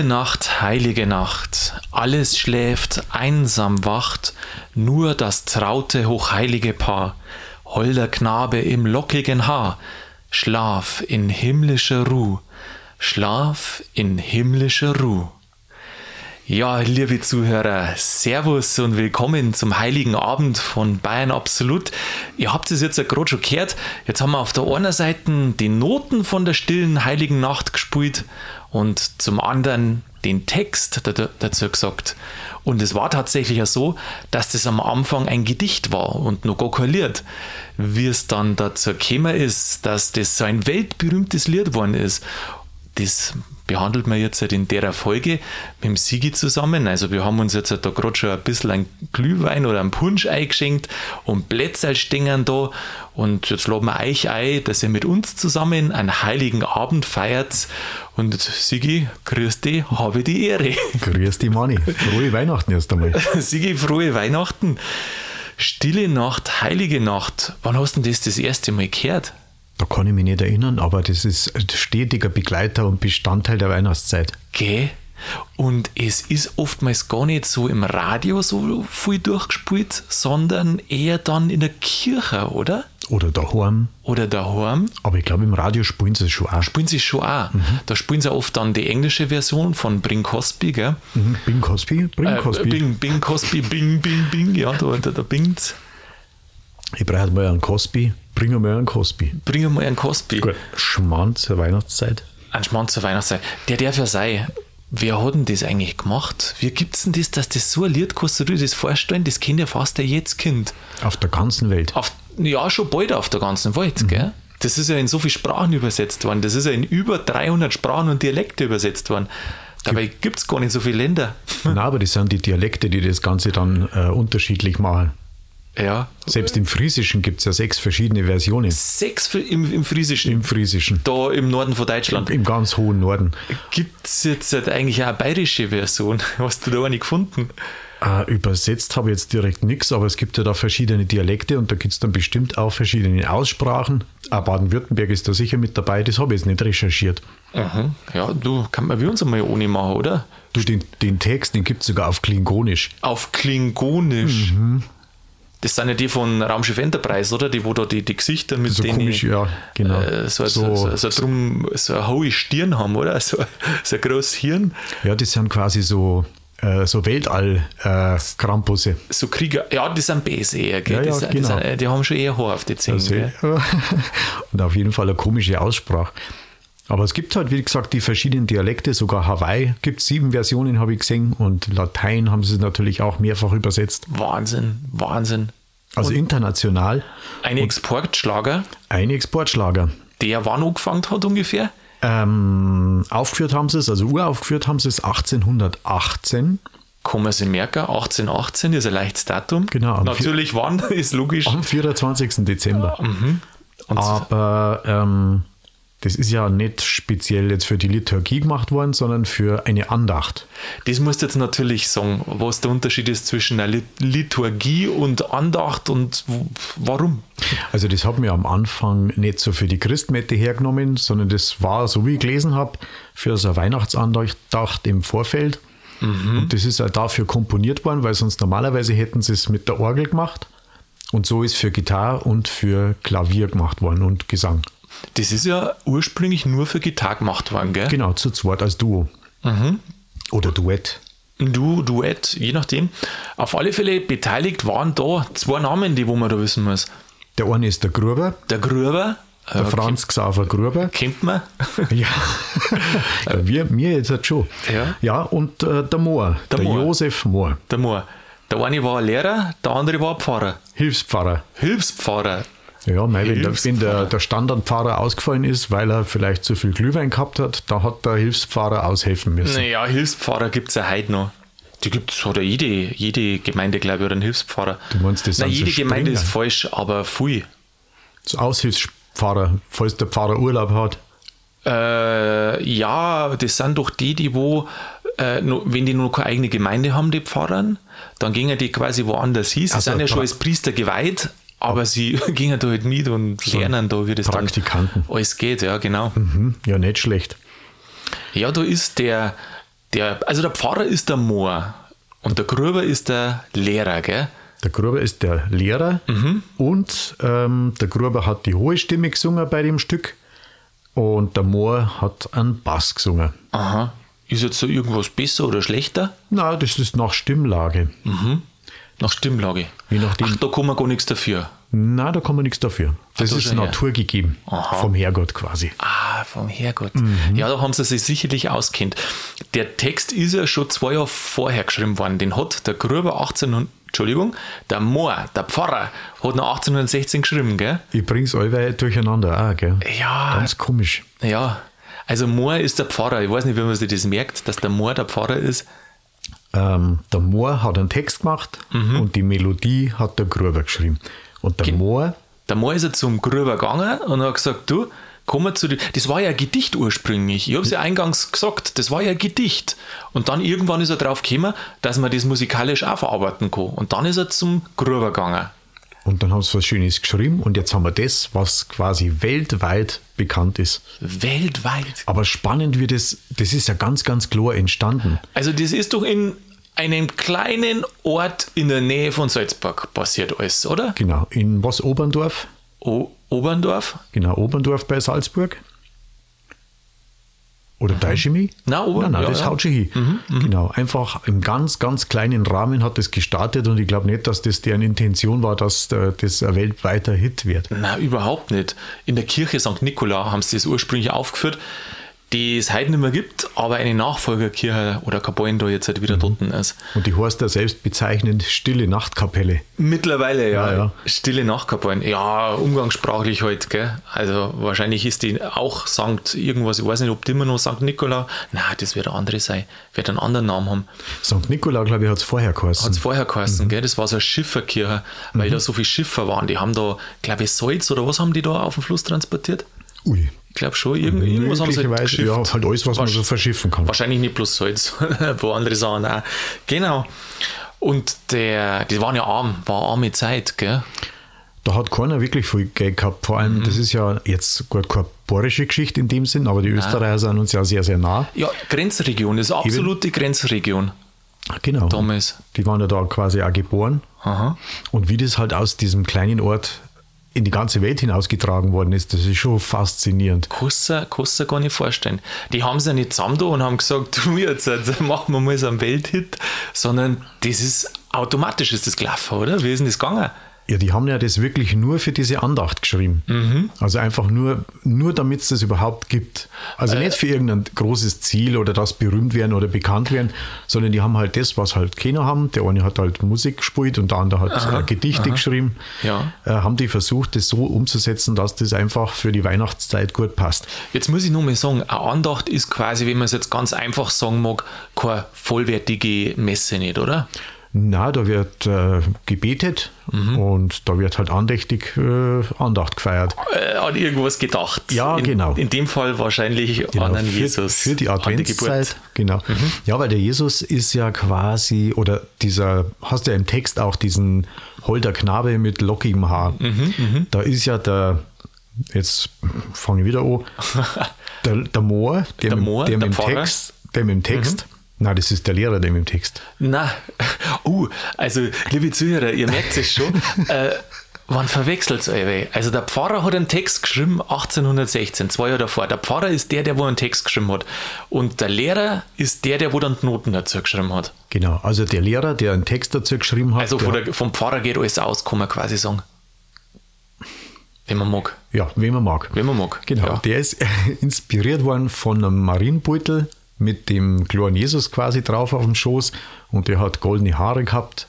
Stille Nacht, heilige Nacht, alles schläft, einsam wacht, nur das traute, hochheilige Paar, holder Knabe im lockigen Haar, Schlaf in himmlischer Ruh, Schlaf in himmlischer Ruh. Ja, liebe Zuhörer, Servus und willkommen zum Heiligen Abend von Bayern Absolut. Ihr habt es jetzt ja gerade schon gehört. Jetzt haben wir auf der einen Seite die Noten von der stillen Heiligen Nacht gespielt und zum anderen den Text dazu gesagt. Und es war tatsächlich ja so, dass das am Anfang ein Gedicht war und kein Lied. Wie es dann dazu gekommen ist, dass das so ein weltberühmtes Lied geworden ist, das behandelt man jetzt halt in der Folge mit dem Sigi zusammen. Also wir haben uns jetzt halt da gerade schon ein bisschen ein Glühwein oder einen Punsch eingeschenkt und Plätzchen stehen da. Und jetzt laden wir euch ein, dass ihr mit uns zusammen einen heiligen Abend feiert. Und Sigi, grüß dich, habe die Ehre. Grüß dich, Manni. Frohe Weihnachten erst einmal. Sigi, frohe Weihnachten. Stille Nacht, heilige Nacht. Wann hast du denn das das erste Mal gehört? Da kann ich mich nicht erinnern, aber das ist ein stetiger Begleiter und Bestandteil der Weihnachtszeit. Gell? Und es ist oftmals gar nicht so im Radio so viel durchgespielt, sondern eher dann in der Kirche, oder? Oder daheim. Oder daheim. Aber ich glaube, im Radio spielen sie es schon auch. Spielen sie es schon auch. Mhm. Da spielen sie oft dann die englische Version von Bing Cosby, gell? Mhm. Bing Cosby? Bing äh, Cosby. Bing, Bing Cosby, Bing, Bing, Bing, ja, da, da, da bingt Ich brauche mal einen Cosby. Bring mal einen Cosby. Bring mal einen Cosby. Gut. Schmarrn zur Weihnachtszeit. Ein Schmarrn zur Weihnachtszeit. Der darf ja sein. Wer hat denn das eigentlich gemacht? Wie gibt es denn das, dass das so ein Lied kannst du dir das vorstellen? Das kennt ja fast der jetzt Kind. Auf der ganzen Welt. Auf, ja, schon bald auf der ganzen Welt, mhm. gell? Das ist ja in so viele Sprachen übersetzt worden. Das ist ja in über 300 Sprachen und Dialekte übersetzt worden. Dabei gibt es gar nicht so viele Länder. Nein, aber das sind die Dialekte, die das Ganze dann äh, unterschiedlich machen. Ja. Selbst im Friesischen gibt es ja sechs verschiedene Versionen. Sechs im, im Friesischen? Im Friesischen. Da im Norden von Deutschland? Im, im ganz hohen Norden. Gibt es jetzt halt eigentlich auch eine bayerische Version? Hast du da eine gefunden? Äh, übersetzt habe ich jetzt direkt nichts, aber es gibt ja da verschiedene Dialekte und da gibt es dann bestimmt auch verschiedene Aussprachen. Auch Baden-Württemberg ist da sicher mit dabei, das habe ich jetzt nicht recherchiert. Mhm. Ja, du, kann man wie uns einmal ohne machen, oder? Du, den, den Text, den gibt es sogar auf Klingonisch. Auf Klingonisch? Mhm. Das sind ja die von Raumschiff Enterprise, oder? Die, wo da die, die Gesichter mit so denen. Komisch, ja, genau. Äh, so, so, so, so, drum, so eine hohe Stirn haben, oder? So, so ein großes Hirn. Ja, das sind quasi so äh, so Weltall-Krampusse. Äh, so Krieger, ja, die sind böse eher, gell? Ja, ja, die, genau. die, sind, die, haben schon eher Haar auf die Zähne. Und auf jeden Fall eine komische Aussprache. Aber es gibt halt, wie gesagt, die verschiedenen Dialekte, sogar Hawaii gibt es sieben Versionen, habe ich gesehen. Und Latein haben sie natürlich auch mehrfach übersetzt. Wahnsinn, Wahnsinn. Also und international. Ein Exportschlager. Ein Exportschlager. Der wann angefangen hat ungefähr? Ähm, aufgeführt haben sie es, also uraufgeführt haben sie es 1818. Kann man sich merken, 1818 ist ein leichtes Datum. Genau. Natürlich wann, ist logisch. Am 24. Dezember. Mhm. Aber ähm, das ist ja nicht speziell jetzt für die Liturgie gemacht worden, sondern für eine Andacht. Das musst du jetzt natürlich sagen, was der Unterschied ist zwischen einer Liturgie und Andacht und warum. Also das hat mir am Anfang nicht so für die Christmette hergenommen, sondern das war, so wie ich gelesen habe, für so eine Weihnachtsandacht im Vorfeld. Mhm. Und das ist auch dafür komponiert worden, weil sonst normalerweise hätten sie es mit der Orgel gemacht. Und so ist für Gitarre und für Klavier gemacht worden und Gesang. Das ist ja ursprünglich nur für Gitarre gemacht worden, gell? Genau, zu zweit als Duo. Mhm. Oder Duett. Du, Duett, je nachdem. Auf alle Fälle beteiligt waren da zwei Namen, die wo man da wissen muss. Der eine ist der Gruber. Der Gruber. Der äh, Franz Xaver Gruber. Kennt man? ja. wir, mir jetzt halt schon. Ja. Ja, und äh, der Mohr. Der, der Mohr. Josef Mohr. Der Mohr. Der eine war Lehrer, der andere war Pfarrer. Hilfspfarrer. Hilfspfarrer. Ja, mei, wenn, der, wenn der, der Standardpfarrer ausgefallen ist, weil er vielleicht zu viel Glühwein gehabt hat, da hat der Hilfspfarrer aushelfen müssen. Naja, Hilfspfarrer gibt es ja heute noch. Die gibt es, oder jede, jede Gemeinde, glaube ich, oder einen Hilfspfarrer. Du meinst, das Nein, jede so Gemeinde ist falsch, aber viel. So Aushilfspfarrer, falls der Pfarrer Urlaub hat. Äh, ja, das sind doch die, die wo, äh, no, wenn die noch keine eigene Gemeinde haben, die Pfarrern, dann gingen die quasi woanders hin. Sie Also sind ja schon als Priester geweiht, aber sie gingen da halt mit und lernen da, wie das Praktikanten. dann alles geht, ja, genau. Mhm, ja, nicht schlecht. Ja, da ist der, Der, also der Pfarrer ist der Moor und der Gruber ist der Lehrer, gell? Der Gruber ist der Lehrer und ähm, der Gruber hat die hohe Stimme gesungen bei dem Stück und der Moor hat einen Bass gesungen. Aha. Ist jetzt so irgendwas besser oder schlechter? Na, das ist nach Stimmlage. Nach Stimmlage. Je nachdem. Ach, da kann man gar nichts dafür. Na, da kann man nichts dafür. Das da ist naturgegeben. Vom Herrgott quasi. Ah, vom Herrgott. Mhm. Ja, da haben sie sich sicherlich auskennt. Der Text ist ja schon zwei Jahre vorher geschrieben worden. Den hat der Gruber 1800, Entschuldigung, der Moor, der Pfarrer, hat noch 1816 geschrieben, gell? Ich bring's allweil durcheinander auch, gell? Ja, Ganz komisch. ja. Also Moor ist der Pfarrer. Ich weiß nicht, wie man sich das merkt, dass der Moor der Pfarrer ist. Ähm, der Moor hat einen Text gemacht Mhm. und die Melodie hat der Gruber geschrieben. Und der Moor, Der Moor ist ja zum Gruber gegangen und hat gesagt, du, komm mal zu dir. Das war ja ein Gedicht ursprünglich. Ich habe es ja eingangs gesagt, das war ja ein Gedicht. Und dann irgendwann ist er drauf gekommen, dass man das musikalisch auch verarbeiten kann. Und dann ist er zum Gruber gegangen. Und dann haben sie was Schönes geschrieben und jetzt haben wir das, was quasi weltweit bekannt ist. Weltweit. Aber spannend wird es, das ist ja ganz, ganz klar entstanden. Also das ist doch in einem kleinen Ort in der Nähe von Salzburg passiert alles, oder? Genau, in was Oberndorf? O Oberndorf? Genau, Oberndorf bei Salzburg. Oder Deichemie? Na, Ober- nein, nein, ja, das ja. haut schon hin. Genau, einfach im ganz, ganz kleinen Rahmen hat das gestartet und ich glaube nicht, dass das deren Intention war, dass äh, das ein weltweiter Hit wird. Na, überhaupt nicht. In der Kirche St. Nikola haben sie das ursprünglich aufgeführt, die es heute nicht mehr gibt, aber eine Nachfolgerkirche oder Kapellen da jetzt halt wieder dort ist. Und die heißt ja selbst bezeichnend Stille Nachtkapelle. Mittlerweile, ja. Ja, ja. Stille Nachkapellen. Ja, umgangssprachlich halt, gell. Also wahrscheinlich ist die auch St. irgendwas, ich weiß nicht, ob die immer noch St. Nikola. Na, das wird ein andere sein. Wird einen anderen Namen haben. St. Nikola, glaube ich, hat es vorher geheißen. Hat es vorher geheißen, gell? Das war so eine Schifferkirche, weil da so viele Schiffer waren. Die haben da, glaube ich, Salz oder was haben die da auf dem Fluss transportiert? Ui. Ich glaube schon, irgend, irgendwas haben sie halt geschifft. ja, halt alles, was man Wahrsch- so verschiffen kann. Wahrscheinlich nicht bloß Salz, ein paar andere Sachen auch. Genau. Und der, die waren ja arm, war arme Zeit, gell? Da hat keiner wirklich viel Geld gehabt. Vor allem, Mhm. das ist ja jetzt gut keine bohrische Geschichte in dem Sinn, aber die Österreicher sind uns ja sehr, sehr nah. Ja, Grenzregion, das ist eine absolute Grenzregion Genau. damals. Die waren ja da quasi auch geboren. Aha. Und wie das halt aus diesem kleinen Ort in die ganze Welt hinausgetragen worden ist, das ist schon faszinierend. Kannst du dir gar nicht vorstellen. Die haben sich ja nicht zusammen da und haben gesagt, du jetzt machen wir mal so einen Welthit, sondern das ist automatisch ist das gelaufen, oder? Wie ist denn das gegangen? Ja, die haben ja das wirklich nur für diese Andacht geschrieben. Mhm. Also einfach nur, nur damit es das überhaupt gibt. Also Äh. nicht für irgendein großes Ziel oder das berühmt werden oder bekannt werden, sondern die haben halt das, was halt keiner haben. Der eine hat halt Musik gespielt und der andere hat äh, Gedichte geschrieben. Ja. Äh, haben die versucht, das so umzusetzen, dass das einfach für die Weihnachtszeit gut passt. Jetzt muss ich nur mal sagen, eine Andacht ist quasi, wenn man es jetzt ganz einfach sagen mag, keine vollwertige Messe nicht, oder? Na, da wird äh, gebetet Mhm. und da wird halt andächtig äh, Andacht gefeiert. Äh, an irgendwas gedacht. Ja, in, genau. In dem Fall wahrscheinlich an einen für, Jesus. Für die. Mhm. Adventszeit, genau. Ja, weil der Jesus ist ja quasi, oder dieser, hast du ja im Text auch diesen holder Knabe mit lockigem Haar. Mhm, Da ist ja der, jetzt fange ich wieder an, der, der Moor, der, Der Moor, der, der. Mhm. Text, der mit dem Text, nein, das ist der Lehrer, der mit dem Text. Na, uh, also liebe Zuhörer, ihr merkt es schon, äh, wann verwechselt euch? Also der Pfarrer hat einen Text geschrieben 1816, zwei Jahre davor. Der Pfarrer ist der, der wo einen Text geschrieben hat. Und der Lehrer ist der, der wo dann die Noten dazu geschrieben hat. Genau, also der Lehrer, der einen Text dazu geschrieben hat, Also der, vom Pfarrer geht alles aus, kann man quasi sagen. Wenn man mag. ja, wen man mag. Wenn man mag. Genau, Ja. der ist inspiriert worden von einem Marienbeutel mit dem kleinen Jesus quasi drauf auf dem Schoß und der hat goldene Haare gehabt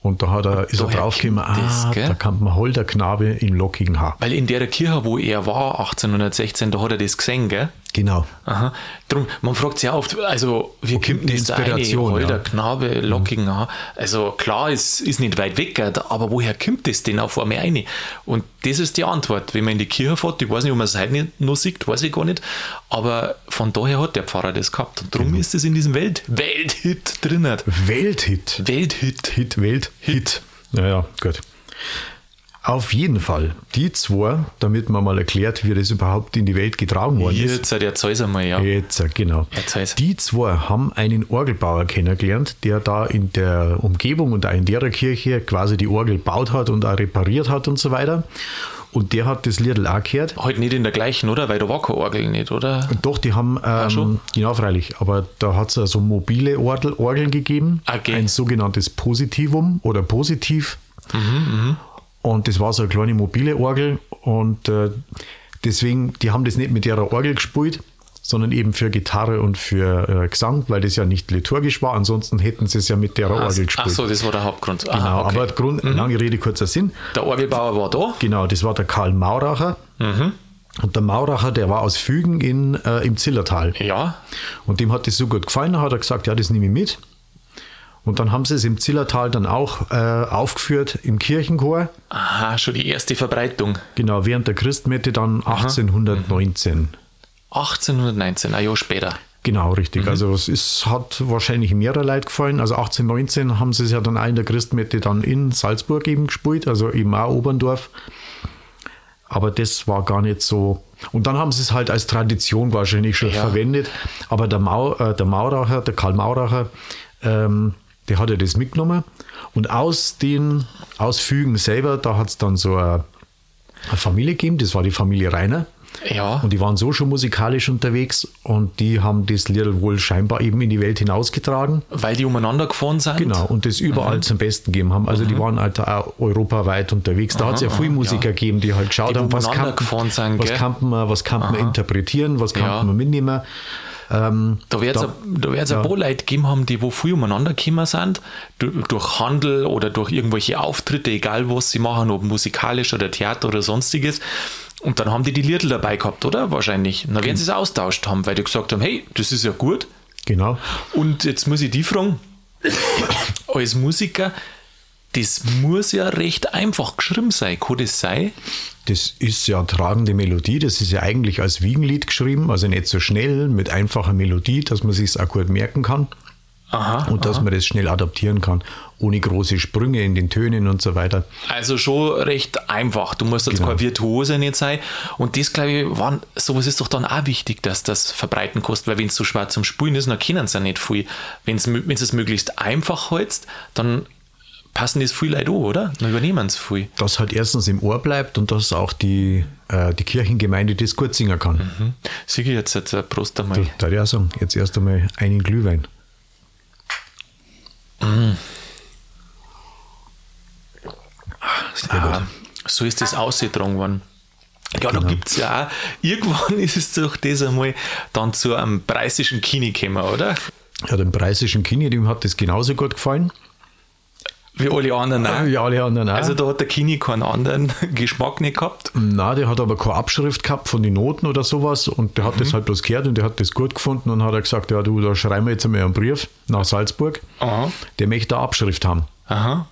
und da hat er, ist er draufgekommen, das, ah, gell? da kann man holder Knabe im lockigen Haar. Weil in der Kirche, wo er war, 1816, da hat er das gesehen, gell? Genau. Aha. Drum, man fragt sich ja oft, also wie kommt die da eine Inspiration, Holder, ja. Knabe, lockigen Haar? Also klar, es ist nicht weit weg, aber woher kommt das denn auf einmal rein? Und das ist die Antwort. Wenn man in die Kirche fährt, ich weiß nicht, ob man es heute noch sieht, weiß ich gar nicht, aber von daher hat der Pfarrer das gehabt. Und darum ist es in diesem Welt Welthit drin. Welthit. Welthit. Hit, Welthit. Naja, gut. Auf jeden Fall. Die zwei, damit man mal erklärt, wie das überhaupt in die Welt getragen worden ist. Jetzt erzähl's einmal, ja. Jetzt, genau. Erzähl's. Die zwei haben einen Orgelbauer kennengelernt, der da in der Umgebung und auch in der Kirche quasi die Orgel gebaut hat und auch repariert hat und so weiter. Und der hat das Liedl auch gehört. Heute nicht in der gleichen, oder? Weil da war keine Orgel nicht, oder? Doch, die haben, ähm, schon? genau freilich, aber da hat es so mobile Orgel, Orgeln gegeben, Okay. ein sogenanntes Positivum oder Positiv. Und das war so eine kleine mobile Orgel und äh, deswegen, die haben das nicht mit ihrer Orgel gespielt, sondern eben für Gitarre und für äh, Gesang, weil das ja nicht liturgisch war. Ansonsten hätten sie es ja mit der Orgel Ach, gespielt. ach so, das war der Hauptgrund. genau, Aha, okay. aber Grund, lange Rede, kurzer Sinn. Der Orgelbauer war da. Genau, das war der Karl Mauracher. Mhm. Und der Mauracher, der war aus Fügen in, äh, im Zillertal. Ja. Und dem hat das so gut gefallen, hat er gesagt, ja, das nehme ich mit. Und dann haben sie es im Zillertal dann auch äh, aufgeführt im Kirchenchor. Aha, schon die erste Verbreitung. Genau, während der Christmette dann 1819. 1819, ein Jahr später. Genau, richtig. Also es ist, hat wahrscheinlich mehrere Leute gefallen. Also 1819 haben sie es ja dann auch in der Christmette dann in Salzburg eben gespielt, also eben auch Oberndorf. Aber das war gar nicht so. Und dann haben sie es halt als Tradition wahrscheinlich schon Ja. verwendet. Aber der, Mau, äh, der Mauracher, der Karl Mauracher, ähm, der hat ja das mitgenommen. Und aus den Ausfügen selber, da hat es dann so eine, eine Familie gegeben, das war die Familie Reiner. Ja. Und die waren so schon musikalisch unterwegs und die haben das Lied wohl scheinbar eben in die Welt hinausgetragen. weil die umeinander gefahren sind. Genau, und das überall zum Besten gegeben haben. Also die waren halt auch europaweit unterwegs. Da hat es ja viele Musiker ja. gegeben, die halt geschaut Die haben, was kann, sind, was kann man, was kann man interpretieren, was kann Ja. man mitnehmen. Ähm, Da wird es Da- da wird's ein paar Leute gegeben haben, die wo viel umeinander gekommen sind, du- durch Handel oder durch irgendwelche Auftritte, egal was sie machen, ob musikalisch oder Theater oder sonstiges. Und dann haben die die Liedl dabei gehabt, oder? Wahrscheinlich. Und dann werden sie es austauscht haben, weil die gesagt haben, hey, das ist ja gut. genau. Und jetzt muss ich die fragen, als Musiker, das muss ja recht einfach geschrieben sein. Kann das sein? Das ist ja tragende Melodie. Das ist ja eigentlich als Wiegenlied geschrieben, also nicht so schnell, mit einfacher Melodie, dass man sich auch gut merken kann. Aha. Und dass man das schnell adaptieren kann, ohne große Sprünge in den Tönen und so weiter. Also schon recht einfach. Du musst jetzt Genau. kein Virtuose nicht sein. Und das, glaube ich, waren, sowas ist doch dann auch wichtig, dass das verbreiten kostet, weil wenn es so schwer zum Spielen ist, dann können sie ja nicht viel. Wenn es es möglichst einfach hältst, dann passen das viel Leute an, oder? Dann übernehmen sie viel. dass halt erstens im Ohr bleibt und dass auch die, äh, die Kirchengemeinde das gut singen kann. Hm. Sieh ich jetzt, jetzt äh, Prost einmal. Da darf ich auch sagen, jetzt erst einmal einen Glühwein. Sehr Ah, gut. so ist das ausgetragen worden. Ja, da gibt es ja auch, irgendwann ist es doch das einmal dann zu einem preisischen Kini gekommen, oder? Ja, dem preisischen Kini, dem hat das genauso gut gefallen. Wie alle anderen auch. Ja, alle anderen auch. Also da hat der Kini keinen anderen Geschmack nicht gehabt. Na, der hat aber keine Abschrift gehabt von den Noten oder sowas und der hat das halt bloß gehört und der hat das gut gefunden und hat er gesagt, ja du, da schreiben wir jetzt einmal einen Brief nach Salzburg. Aha. Der möchte eine Abschrift haben. Aha.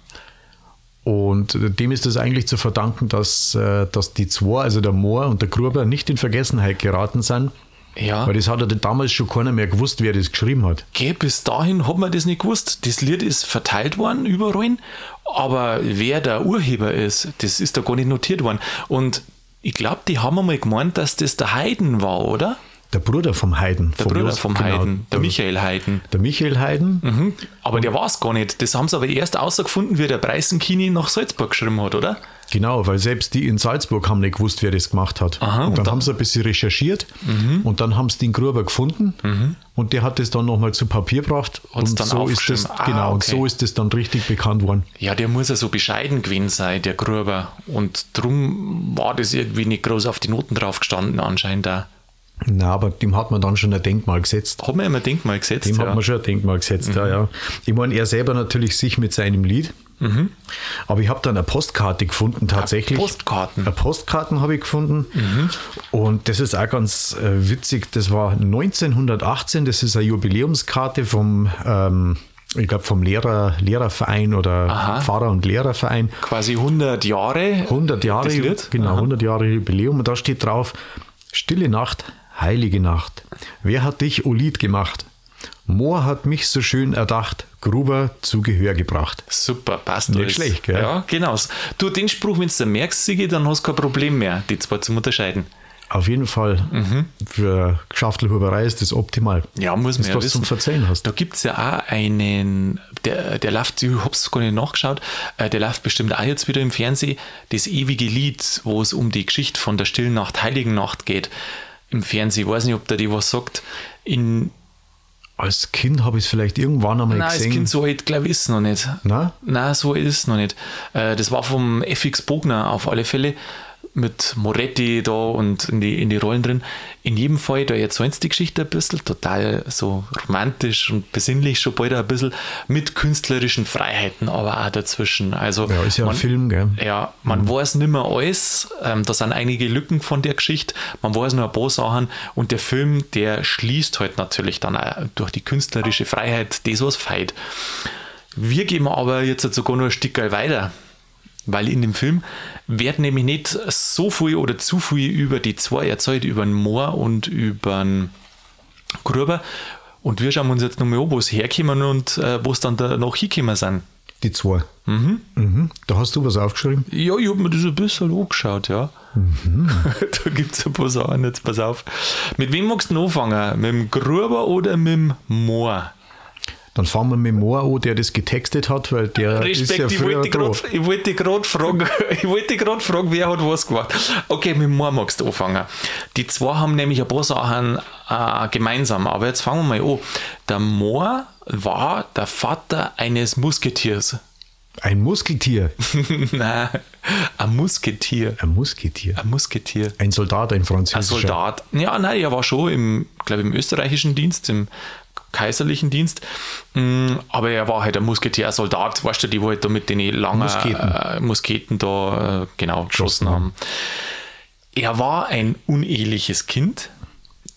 Und dem ist es eigentlich zu verdanken, dass, äh, dass die zwei, also der Mohr und der Gruber, nicht in Vergessenheit geraten sind. Ja. Weil das hat ja damals schon keiner mehr gewusst, wer das geschrieben hat. Gell, bis dahin hat man das nicht gewusst. Das Lied ist verteilt worden überall, aber wer der Urheber ist, das ist da gar nicht notiert worden. Und ich glaube, die haben einmal gemeint, dass das der Haydn war, oder? Der Bruder vom Haydn. Der Bruder vom Haydn, der Michael Haydn. Der Michael Haydn. Mhm. Aber der war es gar nicht. Das haben sie aber erst außergefunden, wie der Preisenkini nach Salzburg geschrieben hat, oder? Genau, weil selbst die in Salzburg haben nicht gewusst, wer das gemacht hat. Aha, und und dann, dann- haben sie ein bisschen recherchiert und dann haben sie den Gruber gefunden und der hat das dann nochmal zu Papier gebracht. Und dann so ist das. Ah, genau, und okay. so ist das dann richtig bekannt worden. Ja, der muss ja so bescheiden gewesen sein, der Gruber. Und drum war das irgendwie nicht groß auf die Noten drauf gestanden, anscheinend da. Na, aber dem hat man dann schon ein Denkmal gesetzt. Hat man immer Denkmal gesetzt. Dem ja. hat man schon ein Denkmal gesetzt, ja, ja. Ich meine, er selber natürlich sich mit seinem Lied. Aber ich habe dann eine Postkarte gefunden, tatsächlich. Postkarten? Eine Postkarten habe ich gefunden. Und das ist auch ganz äh, witzig. Das war 1918, das ist eine Jubiläumskarte vom, ähm, ich glaube, vom Lehrer, Lehrerverein oder Aha. Pfarrer- und Lehrerverein. Quasi 100 Jahre. 100 Jahre, genau, Aha. 100 Jahre Jubiläum und da steht drauf, Stille Nacht, heilige Nacht. Wer hat dich, O Lied, gemacht? Moor hat mich so schön erdacht, Gruber zu Gehör gebracht. Super, passt Nicht alles. schlecht, gell? Ja, genau. Du, den Spruch, wenn du merkst, Sigi, dann hast du kein Problem mehr, die zwei zum Unterscheiden. Auf jeden Fall für Geschäftelhuberei ist das optimal. Ja, muss man das, ja was du wissen. zum Verzeihen hast. Da gibt es ja auch einen, der, der läuft, ich hab's gar nicht nachgeschaut, äh, der läuft bestimmt auch jetzt wieder im Fernsehen, das ewige Lied, wo es um die Geschichte von der Stillen Nacht, Heiligen Nacht geht. Im Fernsehen, ich weiß nicht, ob der die was sagt. In, Als Kind habe ich es vielleicht irgendwann einmal nein, gesehen. Kind so alt, glaube ich, ist es noch nicht. Na? Nein, so ist es noch nicht. Äh, Das war vom FX Bogner auf alle Fälle mit Moretti da und in die, in die Rollen drin. In jedem Fall, da erzählen sie die Geschichte ein bisschen, total so romantisch und besinnlich schon bald ein bisschen, mit künstlerischen Freiheiten aber auch dazwischen. Also Ja, ist ja ein Film, gell? ja, man weiß nicht mehr alles. Ähm, da sind einige Lücken von der Geschichte. Man weiß nur ein paar Sachen. Und der Film, der schließt halt natürlich dann auch durch die künstlerische Freiheit das, was feit. Wir gehen aber jetzt sogar noch ein Stück weiter. Weil in dem Film wird nämlich nicht so viel oder zu viel über die zwei erzählt, über den Moor und über den Gruber. Und wir schauen uns jetzt nochmal an, wo es herkommen und äh, wo es dann da noch hingekommen sind. Die zwei. Mhm. Da hast du was aufgeschrieben? Ja, ich habe mir das ein bisschen angeschaut, ja. da gibt es ein paar Sachen, jetzt pass auf. Mit wem magst du anfangen? Mit dem Gruber oder mit dem Moor? Dann fangen wir mit Moor an, der das getextet hat, weil der ist ja Respekt, ich früher grad- ich wollte gerade fragen, ich wollte gerade fragen, wer hat was gemacht. Okay, mit Moor magst du anfangen. Die zwei haben nämlich ein paar Sachen äh, gemeinsam, aber jetzt fangen wir mal an. Der Moor war der Vater eines Musketiers. Ein Muskeltier. Nein, ein Musketier. Ein Musketier. Ein Musketier. Ein Soldat, ein Ein französischer. Soldat. Ja, nein, er war schon im, glaube im österreichischen Dienst, im kaiserlichen Dienst. Mm, Aber er war halt ein Musketier, ein Soldat, weißt du, die wo halt da mit den langen Musketen. Äh, Musketen da äh, genau geschossen haben. Er war ein uneheliches Kind.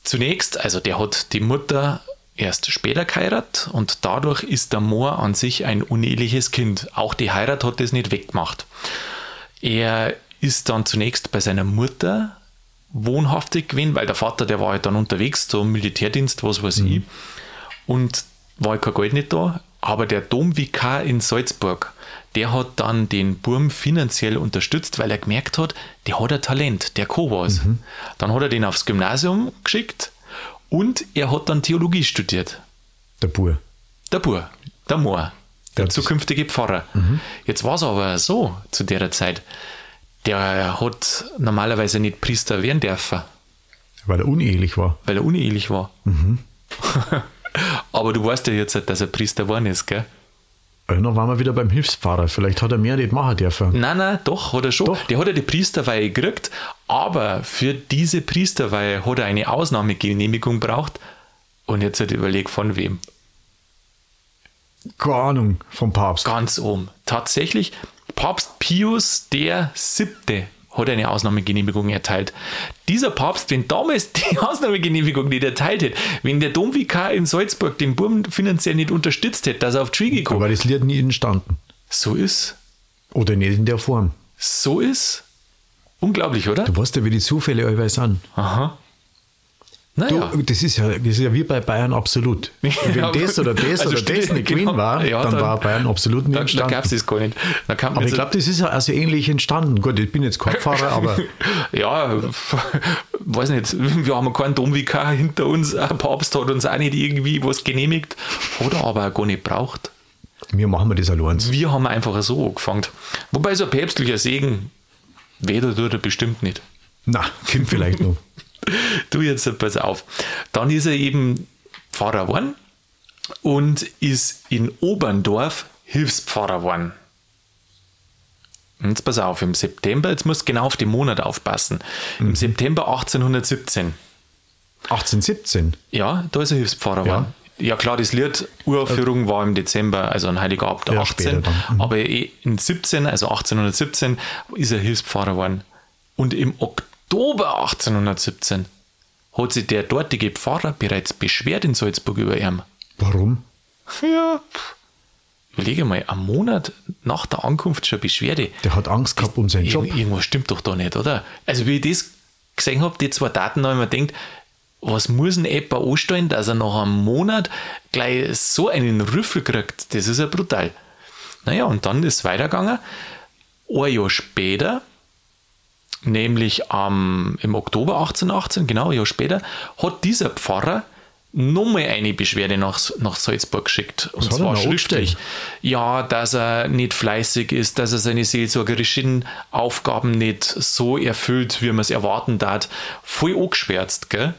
Zunächst, also der hat die Mutter erst später geheiratet und dadurch ist der Moor an sich ein uneheliches Kind. Auch die Heirat hat das nicht weggemacht. Er ist dann zunächst bei seiner Mutter wohnhaftig gewesen, weil der Vater, der war halt dann unterwegs zum Militärdienst, was weiß ich, und war halt kein Geld nicht da. Aber der Domvikar in Salzburg, der hat dann den Burm finanziell unterstützt, weil er gemerkt hat, der hat ein Talent, der kann was. Dann hat er den aufs Gymnasium geschickt und er hat dann Theologie studiert. Der Bur. Der Bur, der Moor, der zukünftige Pfarrer. Jetzt war es aber so zu der Zeit, der hat normalerweise nicht Priester werden dürfen, Weil er unehelich war. weil er unehelich war. aber du weißt ja jetzt, dass er Priester geworden ist, gell? Ja, dann waren wir wieder beim Hilfspfarrer. Vielleicht hat er mehr nicht machen dürfen. Nein, nein, doch, hat er schon. Doch. Der hat ja die Priesterweihe gekriegt, aber für diese Priesterweihe hat er eine Ausnahmegenehmigung braucht. Und jetzt hat er überlegt, von wem? Keine Ahnung vom Papst. Ganz oben. Tatsächlich, Papst Pius der Siebte hat eine Ausnahmegenehmigung erteilt. Dieser Papst, wenn damals die Ausnahmegenehmigung nicht erteilt hätte, wenn der Domvikar in Salzburg den Burm finanziell nicht unterstützt hätte, dass er auf die Schwiege kommt. Aber das Lied nie entstanden. So ist, Oder nicht in der Form. so ist. Unglaublich, oder? Du weißt ja, wie die Zufälle allweil sind. Aha. Du, Naja. das, ist ja, das ist ja wie bei Bayern absolut. Wenn Ja, das oder das also oder stimmt, das nicht genau. war, Ja, dann, dann- war Bayern absolut nicht Da, da entstanden. gab es das gar nicht. Da aber ich jetzt- glaube, das ist ja also ähnlich entstanden. Gut, ich bin jetzt kein Pfarrer, aber ja, weiß nicht, wir haben keinen Domvikar hinter uns, ein Papst hat uns auch nicht irgendwie was genehmigt, hat er aber auch gar nicht braucht. wir machen wir das allein. Wir haben einfach so angefangen. Wobei so ein päpstlicher Segen, weder tut er bestimmt nicht. Na, kommt vielleicht noch. Du jetzt pass auf. Dann ist er eben Pfarrer geworden und ist in Oberndorf Hilfspfarrer geworden. Jetzt pass auf, im September, jetzt musst du genau auf den Monat aufpassen. Mhm. Im September 1817 1817. Ja, da ist er Hilfspfarrer geworden. Ja klar, das Lied Uraufführung war im Dezember, also ein Heiliger Abend Ja, 18, später dann. Mhm. aber eh in 17, also 1817 ist er Hilfspfarrer geworden. Und im Oktober 1817 hat sich der dortige Pfarrer bereits beschwert in Salzburg über ihn. Warum? Ja, überlege mal, am Monat nach der Ankunft schon Beschwerde. Der hat Angst gehabt um seinen Job. Irgend, irgendwas stimmt doch da nicht, oder? Also wie ich das gesehen habe, die zwei Daten, da habe ich mir gedacht, was muss ein etwa anstellen, dass er nach einem Monat gleich so einen Rüffel kriegt? Das ist ja brutal. Naja, und dann ist es weitergegangen. Ein Jahr später, nämlich ähm, im Oktober 1818, genau ein Jahr später, hat dieser Pfarrer nochmal eine Beschwerde nach, nach Salzburg geschickt. Und er zwar schriftlich. Ja, dass er nicht fleißig ist, dass er seine seelsorgerischen Aufgaben nicht so erfüllt, wie man es erwarten darf. Voll angeschwärzt, gell?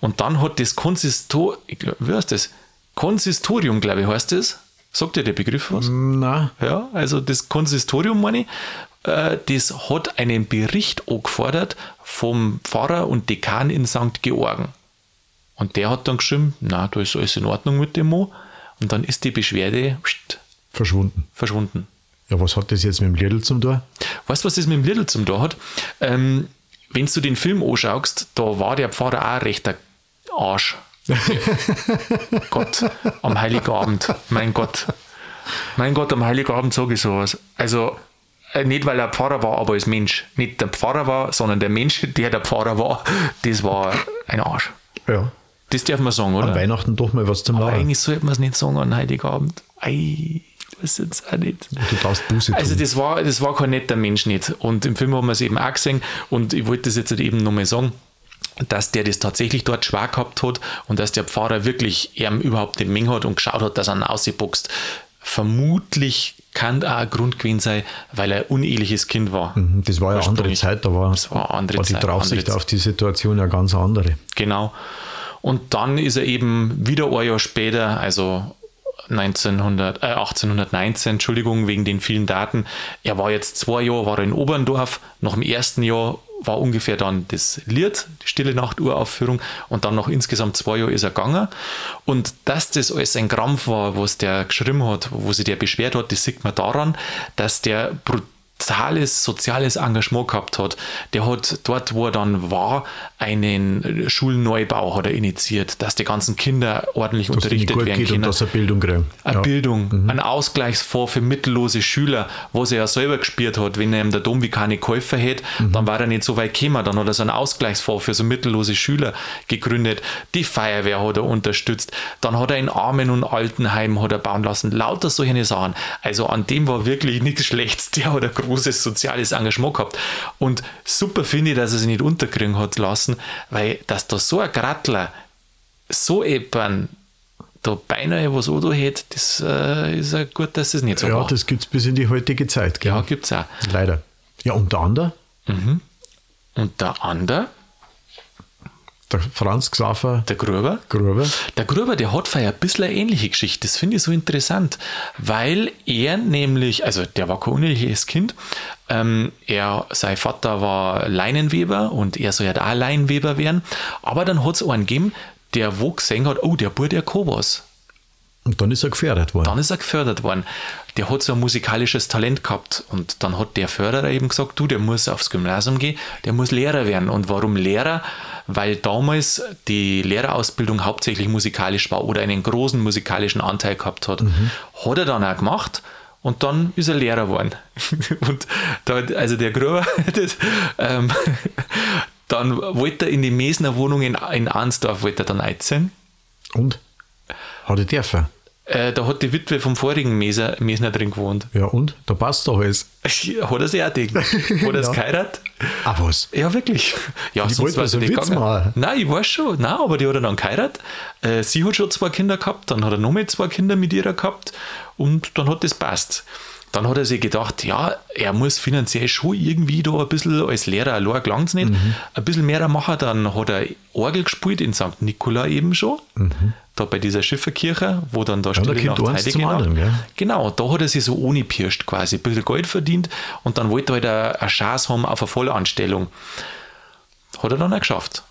Und dann hat das Konsistor, wie heißt das? Konsistorium, glaube ich, heißt das. Sagt dir der Begriff was? Na, Ja, also das Konsistorium, meine ich, äh, das hat einen Bericht angefordert vom Pfarrer und Dekan in St. Georgen. Und der hat dann geschrieben, na, da ist alles in Ordnung mit dem Mo. Und dann ist die Beschwerde pst, verschwunden. verschwunden. Ja, was hat das jetzt mit dem Lidl zum tun? Weißt du, was das mit dem Lidl zum da hat? Ähm, wenn du den Film anschaust, da war der Pfarrer auch recht ein Arsch. Gott, am Heiligabend, mein Gott. Mein Gott, am Heiligabend sage ich sowas. Also, nicht weil er Pfarrer war, aber als Mensch. Nicht der Pfarrer war, sondern der Mensch, der der Pfarrer war, das war ein Arsch. Ja. Das darf man sagen, An oder? Weihnachten doch mal was zum Aber Lachen. eigentlich sollte man es nicht sagen an Heiligabend. Ei, das ist jetzt auch nicht. Du darfst Buße Also tun. das war, das war kein netter Mensch nicht. Und im Film haben wir es eben auch gesehen und ich wollte das jetzt halt eben nochmal sagen, dass der das tatsächlich dort schwer gehabt hat und dass der Pfarrer wirklich ihm überhaupt nicht Menge hat und geschaut hat, dass er ihn ausgeboxt. Vermutlich kann auch ein Grund gewesen sein, weil er ein uneheliches Kind war. Mhm, Das war ja eine andere. Zeit, da war, Das war andere war die Zeit, Draufsicht andere auf die Situation ja ganz andere. Genau. Und dann ist er eben wieder ein Jahr später, also 1900, äh, 1819, Entschuldigung, wegen den vielen Daten. Er war jetzt zwei Jahre war er in Oberndorf. Nach dem ersten Jahr war ungefähr dann das Lied, die Stille Nacht Uraufführung und dann noch insgesamt zwei Jahre ist er gegangen. Und dass das alles ein Krampf war, was der geschrieben hat, wo sich der beschwert hat, das sieht man daran, dass der brutales soziales Engagement gehabt hat. Der hat dort, wo er dann war, einen Schulneubau hat er initiiert, dass die ganzen Kinder ordentlich Dass unterrichtet werden geht und können. dass sie Bildung kriegen. Eine Ja. Mhm. Bildung, ein Ausgleichsfonds für mittellose Schüler, was er ja selber gespielt hat. Wenn er ihm der Dom wie keine Käufer hätte, Mhm. dann war er nicht so weit gekommen. Dann hat er so einen Ausgleichsfonds für so mittellose Schüler gegründet. Die Feuerwehr hat er unterstützt. Dann hat er in Armen- und Altenheim hat er bauen lassen. Lauter solche Sachen. Also an dem war wirklich nichts Schlechtes. Der hat ein großes soziales Engagement gehabt. Und super finde ich, dass er sich nicht unterkriegen hat lassen, weil dass da so ein Grattler so eben da beinahe was oder hätte, das äh, ist ja gut, dass das nicht so Ja, war. das gibt es bis in die heutige Zeit. Gell? ja, gibt es auch. Leider. Ja, unter anderem Und der andere, der Franz Xaver der Gruber, Gruber. der Gruber, der hat vielleicht ein bisschen eine ähnliche Geschichte. Das finde ich so interessant, weil er nämlich, also der war kein uneheliches Kind, ähm, er, sein Vater war Leinenweber und er soll ja da auch Leinenweber werden, aber dann hat es einen gegeben, der wo gesehen hat, oh, der Bub, der was. Und dann ist er gefördert worden. Dann ist er gefördert worden. Der hat so ein musikalisches Talent gehabt und dann hat der Förderer eben gesagt, du, der muss aufs Gymnasium gehen, der muss Lehrer werden. Und warum Lehrer? Weil damals die Lehrerausbildung hauptsächlich musikalisch war oder einen großen musikalischen Anteil gehabt hat. Hat er dann auch gemacht und dann ist er Lehrer geworden. und da, also der Gruber, das, ähm, dann wollte er in die Mesner Wohnung in, in Arnsdorf wollte er dann einziehen. Und? Hat er dürfen? Äh, da hat die Witwe vom vorigen Meser, Mesner drin gewohnt. Ja, und? Da passt doch alles. Hat er sie auch Ding? Hat er es Ja. geheiratet? Ah, was? Ja, wirklich. Ja, Ich wollte wär's so einen nicht Witz gegangen. machen. Nein, ich weiß schon. Nein, aber die hat er dann geheiratet. Äh, sie hat schon zwei Kinder gehabt, dann hat er nochmal zwei Kinder mit ihr gehabt und dann hat das passt. Dann hat er sich gedacht, ja, er muss finanziell schon irgendwie da ein bisschen als Lehrer, allein gelangt es nicht, Mhm. ein bisschen mehr machen. Dann hat er Orgel gespielt in St. Nikola eben schon, da bei dieser Schifferkirche, wo dann da da Stille kommt Nacht Heilige zum Nacht- anderen, gell? Genau, da hat er sich so ohne pirscht quasi, ein bisschen Geld verdient und dann wollte er halt eine Chance haben auf eine Vollanstellung. Hat er dann auch geschafft.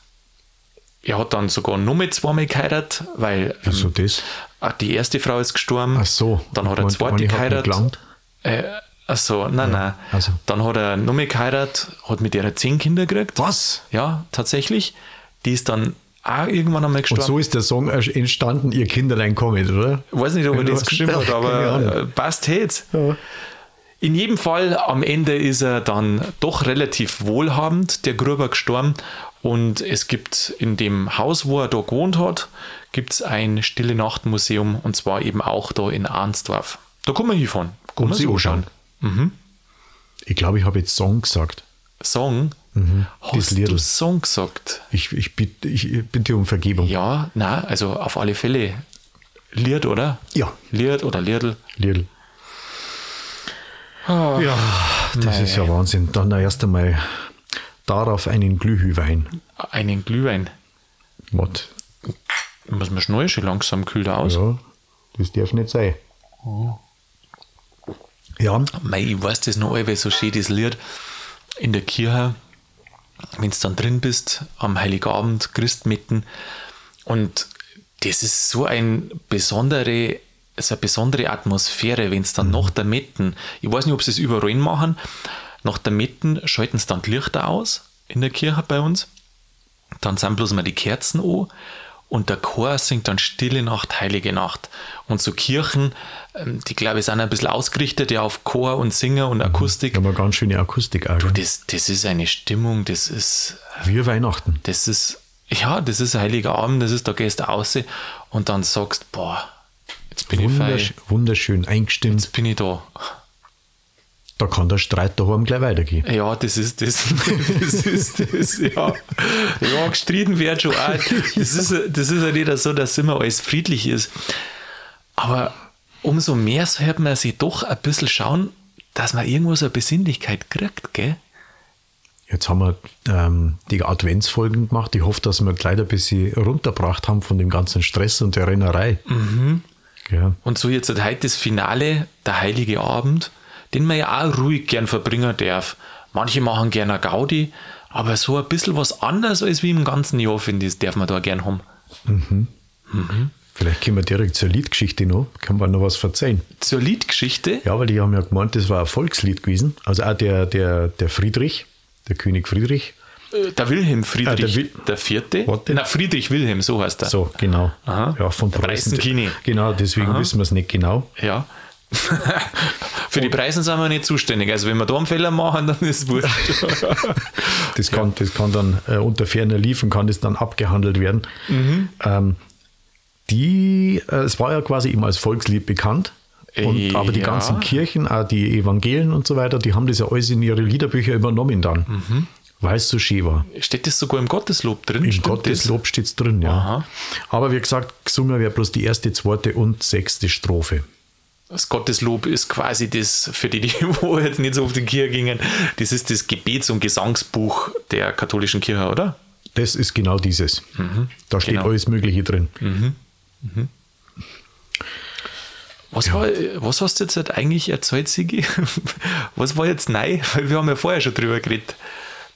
Er hat dann sogar nur mit zweimal geheiratet, weil Wieso das? ah, die erste Frau ist gestorben. Ach so. Dann hat er zweite geheiratet. Äh, ach so, nein, nein. also. Dann hat er nur mehr geheiratet, hat mit ihrer zehn Kinder gekriegt. Was? Ja, tatsächlich. Die ist dann auch irgendwann einmal Und gestorben. so ist der Song entstanden, ihr Kinderlein kommet, oder? Ich weiß nicht, ob er das geschrieben hat, aber äh, passt jetzt. Ja. In jedem Fall, am Ende ist er dann doch relativ wohlhabend, der Gruber gestorben. Und es gibt in dem Haus, wo er da gewohnt hat, gibt es ein Stille Nacht Museum und zwar eben auch da in Arnsdorf. Da hinfahren. Kann Und man sie anschauen. Ich glaube, ich habe jetzt Song gesagt. Song? Das Hast Liedl. du Song gesagt? Ich, ich, bitte, ich bitte um Vergebung. Ja, na, also auf alle Fälle. Lied, oder? Ja. Lied oder Liedl. Liedl. ja, das ist ja Wahnsinn. Dann erst einmal darauf einen Glühwein. Einen Glühwein. What? Muss man schnell, schon langsam kühlt aus. Ja, das darf nicht sein. Ja, Mei, ich weiß das noch allweil so schön, das Lied in der Kirche, wenn du dann drin bist, am Heiligabend, Christmitten. Und das ist so ein besondere, so eine besondere Atmosphäre, wenn es dann nach der Mitten, ich weiß nicht, ob sie es überall machen, nach der Mitten schalten sie dann die Lichter aus in der Kirche bei uns. Dann sind bloß mal die Kerzen an und der Chor singt dann Stille Nacht, Heilige Nacht. Und so Kirchen, ähm, die glaube ich sind ein bisschen ausgerichtet ja auf Chor und Singer und Akustik. da haben wir ganz schöne Akustik auch. gell? Das, das ist eine Stimmung, das ist, Wie Weihnachten. das ist, ja, das ist heiliger Abend, das ist, da gehst du raus und dann sagst, boah, jetzt bin ich Wundersch frei, wunderschön eingestimmt. jetzt bin ich da. Da kann der Streit daheim gleich weitergehen. Ja, das ist das. Das ist das, ja. Ja, gestritten wird schon auch. Das ist, das ist ja nicht so, dass immer alles friedlich ist. Aber umso mehr sollte man sich doch ein bisschen schauen, dass man irgendwo so eine Besinnlichkeit kriegt, gell? Jetzt haben wir ähm, die Adventsfolgen gemacht. Ich hoffe, dass wir gleich ein bisschen runtergebracht haben von dem ganzen Stress und der Rennerei. Mhm. Ja. Und so jetzt heute das Finale, der heilige Abend, den man ja auch ruhig gern verbringen darf. Manche machen gerne Gaudi, aber so ein bisschen was anderes als wie im ganzen Jahr, finde ich, darf man da gern haben. Vielleicht können wir direkt zur Liedgeschichte noch. Kann man noch was verzeihen? Zur Liedgeschichte, Ja, weil die haben ja gemeint, das war ein Volkslied gewesen. Also auch der, der, der Friedrich, der König Friedrich. äh, der Wilhelm Friedrich Ah, der Wil- der Vierte. Warte. Na, Friedrich Wilhelm, so heißt er. So, genau. Aha. Ja, von Preußen. Genau, deswegen Aha. wissen wir es nicht genau. Ja. Für die Preisen sind wir nicht zuständig. Also wenn wir da einen Fehler machen, dann ist es wurscht. Das kann, das kann dann äh, unter ferner Liefen kann das dann abgehandelt werden. Mhm. Ähm, die, äh, es war ja quasi immer als Volkslied bekannt. Und, Äh, aber die ja. ganzen Kirchen, auch die Evangelien und so weiter, die haben das ja alles in ihre Liederbücher übernommen dann, Mhm. weil es so schön war. Steht das sogar im Gotteslob drin? Im Gotteslob steht es drin, ja. Aha. Aber wie gesagt, gesungen wäre bloß die erste, zweite und sechste Strophe. Das? Gotteslob ist quasi das, für die, die wo jetzt nicht so auf die Kirche gingen, das ist das Gebets- und Gesangsbuch der katholischen Kirche, oder? Das ist genau dieses. Da steht genau. alles Mögliche drin. Was, war, was hast du jetzt halt eigentlich erzählt, Sigi? Was war jetzt neu? Weil wir haben ja vorher schon drüber geredet,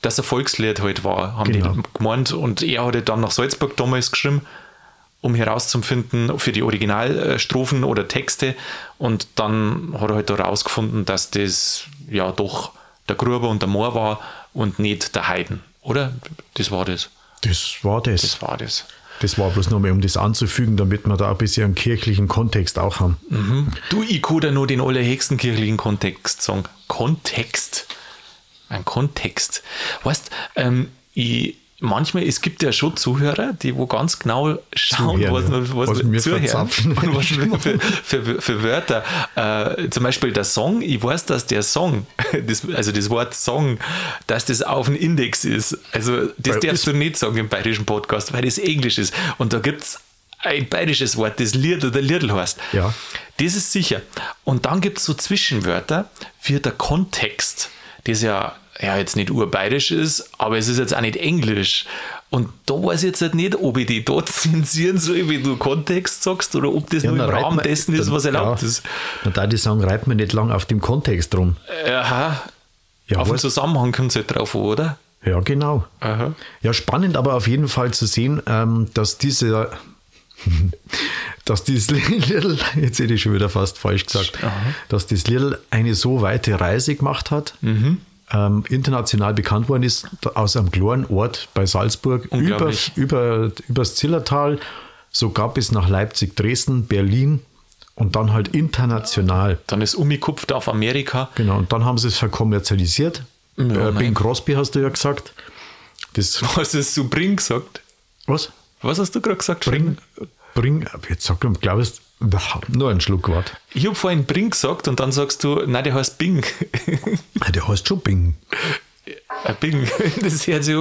dass ein Volkslied halt war, haben Genau. die gemeint. Und er hat halt dann nach Salzburg damals geschrieben, um herauszufinden für die Originalstrophen oder Texte. Und dann hat er halt da rausgefunden, dass das ja doch der Gruber und der Moor war und nicht der Heiden. Oder? Das war das. Das war das. Das war das. Das war bloß nochmal, um das anzufügen, damit wir da ein bisschen einen kirchlichen Kontext auch haben. Du, ich kann da nur den allerhöchsten kirchlichen Kontext sagen. Kontext. Ein Kontext. Weißt, ähm, ich, manchmal, es gibt ja schon Zuhörer, die wo ganz genau schauen, Zuhören, was, was, Was wir zuhören und was wir für, für, für Wörter. Äh, zum Beispiel der Song, ich weiß, dass der Song, das, also das Wort Song, dass das auf dem Index ist. Also das Bei- darfst du nicht sagen im bayerischen Podcast, weil das Englisch ist. Und da gibt es ein bayerisches Wort, das Lied oder Liedl heißt. Ja. Das ist sicher. Und dann gibt es so Zwischenwörter wie der Kontext, das ja, ja jetzt nicht urbayerisch ist, aber es ist jetzt auch nicht Englisch. Und da weiß ich jetzt halt nicht, ob ich die dort zensieren soll, wie du Kontext sagst, oder ob das nur im Rahmen man- dessen ist, was erlaubt ja, ist. Dann da die sagen, reibt man nicht lang auf dem Kontext rum. Aha. Ja, Auf den Zusammenhang kommt es halt drauf, an, oder? ja genau. Aha. Ja, spannend aber auf jeden Fall zu sehen, ähm, dass diese, dass dieses Lidl, jetzt hätte ich schon wieder fast falsch gesagt, dass das Lidl eine so weite Reise gemacht hat, Mhm. Ähm, international bekannt worden ist, aus einem kleinen Ort bei Salzburg, über, über, übers Zillertal, sogar bis nach Leipzig, Dresden, Berlin und dann halt international. Dann ist umgekupft auf Amerika. Genau, und dann haben sie es verkommerzialisiert. Ja, äh, Bing Crosby hast du ja gesagt. Das, Was hast du Bring gesagt? was? Was hast du gerade gesagt? Bring, bring, jetzt sag ich, glaube ich, nur ein Schluck Wort. Ich habe vorhin Bring gesagt und dann sagst du, nein, der heißt Bing. Der heißt schon Bing. Äh, Bing, das hört sich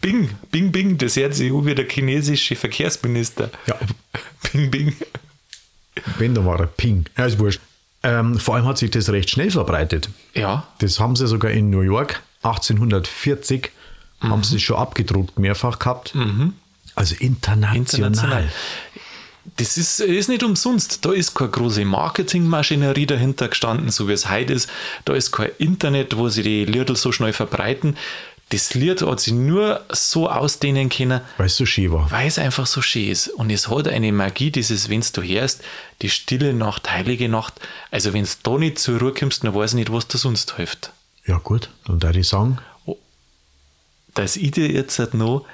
Bing, Bing, Bing, das hört sich wie der chinesische Verkehrsminister. Ja, Bing, Bing. wenn, da war er Ping. Ja, ist wurscht. Ähm, vor allem hat sich das recht schnell verbreitet. Ja, Das haben sie sogar in New York 1840 haben sie schon abgedruckt, mehrfach gehabt. Also international. international. Das ist, ist nicht umsonst. Da ist keine große Marketingmaschinerie dahinter gestanden, so wie es heute ist. Da ist kein Internet, wo sie die Liedl so schnell verbreiten. Das Lied hat sie nur so ausdehnen können, Weil es so schön war. weil es einfach so schön ist. Und es hat eine Magie, dieses, wenn du hörst, die stille Nacht, heilige Nacht. Also, wenn du da nicht zur Ruhe kommst, dann weiß ich nicht, was dir sonst hilft. Ja, gut. Und da die sagen, Dass ich dir jetzt noch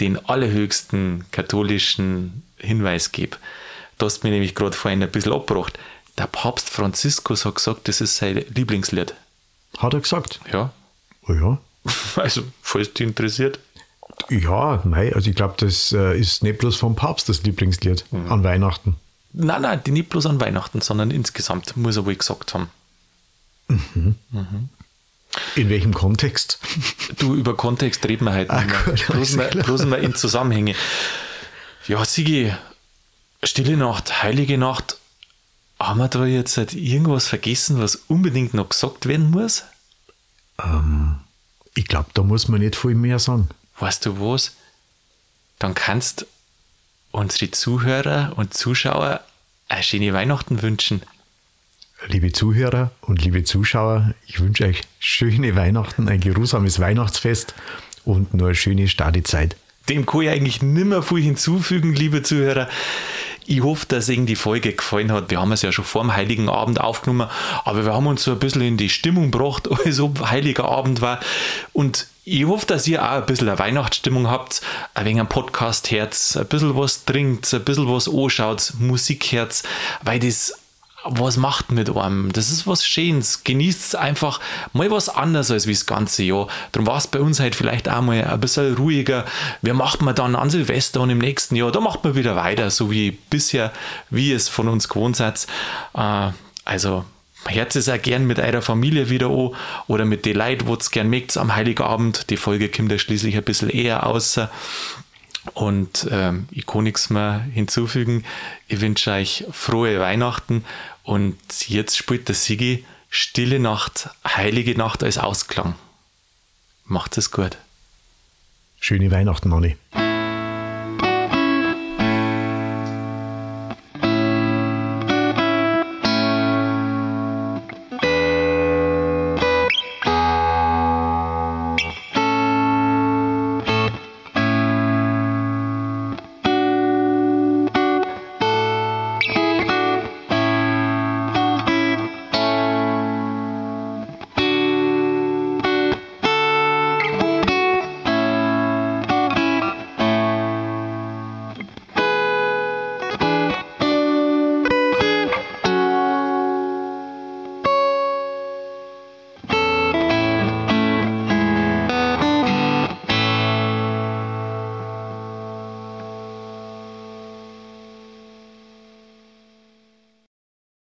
den allerhöchsten katholischen Hinweis gebe. Du hast mir nämlich gerade vorhin ein bisschen abgebracht. Der Papst Franziskus hat gesagt, das ist sein Lieblingslied. hat er gesagt. Ja. Oh ja. Also, falls dich interessiert. Ja, nein, also ich glaube, das äh, ist nicht bloß vom Papst das Lieblingslied an Weihnachten. Nein, nein, die nicht bloß an Weihnachten, sondern insgesamt, muss er wohl gesagt haben. In welchem Kontext? Du, über Kontext reden wir heute nicht mehr. bloß, mal, bloß mal in Zusammenhänge. Ja, Sigi, Stille Nacht, Heilige Nacht. Haben wir da jetzt halt irgendwas vergessen, was unbedingt noch gesagt werden muss? Ich glaube, da muss man nicht viel mehr sagen. Weißt du was? Dann kannst unsere Zuhörer und Zuschauer eine schöne Weihnachten wünschen. Liebe Zuhörer und liebe Zuschauer, ich wünsche euch schöne Weihnachten, ein geruhsames Weihnachtsfest und nur eine schöne Stadezeit. Dem kann ich eigentlich nimmer viel hinzufügen, liebe Zuhörer. Ich hoffe, dass Ihnen die Folge gefallen hat. Wir haben es ja schon vor dem Heiligen Abend aufgenommen, aber wir haben uns so ein bisschen in die Stimmung gebracht, als ob Heiliger Abend war. Und ich hoffe, dass ihr auch ein bisschen eine Weihnachtsstimmung habt, ein wenig ein Podcast herz, ein bisschen was trinkt, ein bisschen was anschaut, Musik herz, weil das was macht mit einem? Das ist was Schönes. Genießt es einfach mal was anderes als wie das ganze Jahr. Darum war es bei uns halt vielleicht auch mal ein bisschen ruhiger. Wir macht man dann an Silvester und im nächsten Jahr, da macht man wieder weiter, so wie bisher, wie es von uns gewohnt seid. Äh, also, Herz es auch gern mit eurer Familie wieder an oder mit den Leuten, wo es gern mögt am Heiligen Abend. Die Folge kommt ja schließlich ein bisschen eher außer. Und ähm, ich kann nichts mehr hinzufügen. Ich wünsche euch frohe Weihnachten und jetzt spielt der Sigi Stille Nacht, Heilige Nacht als Ausklang. Macht es gut. Schöne Weihnachten, Anni.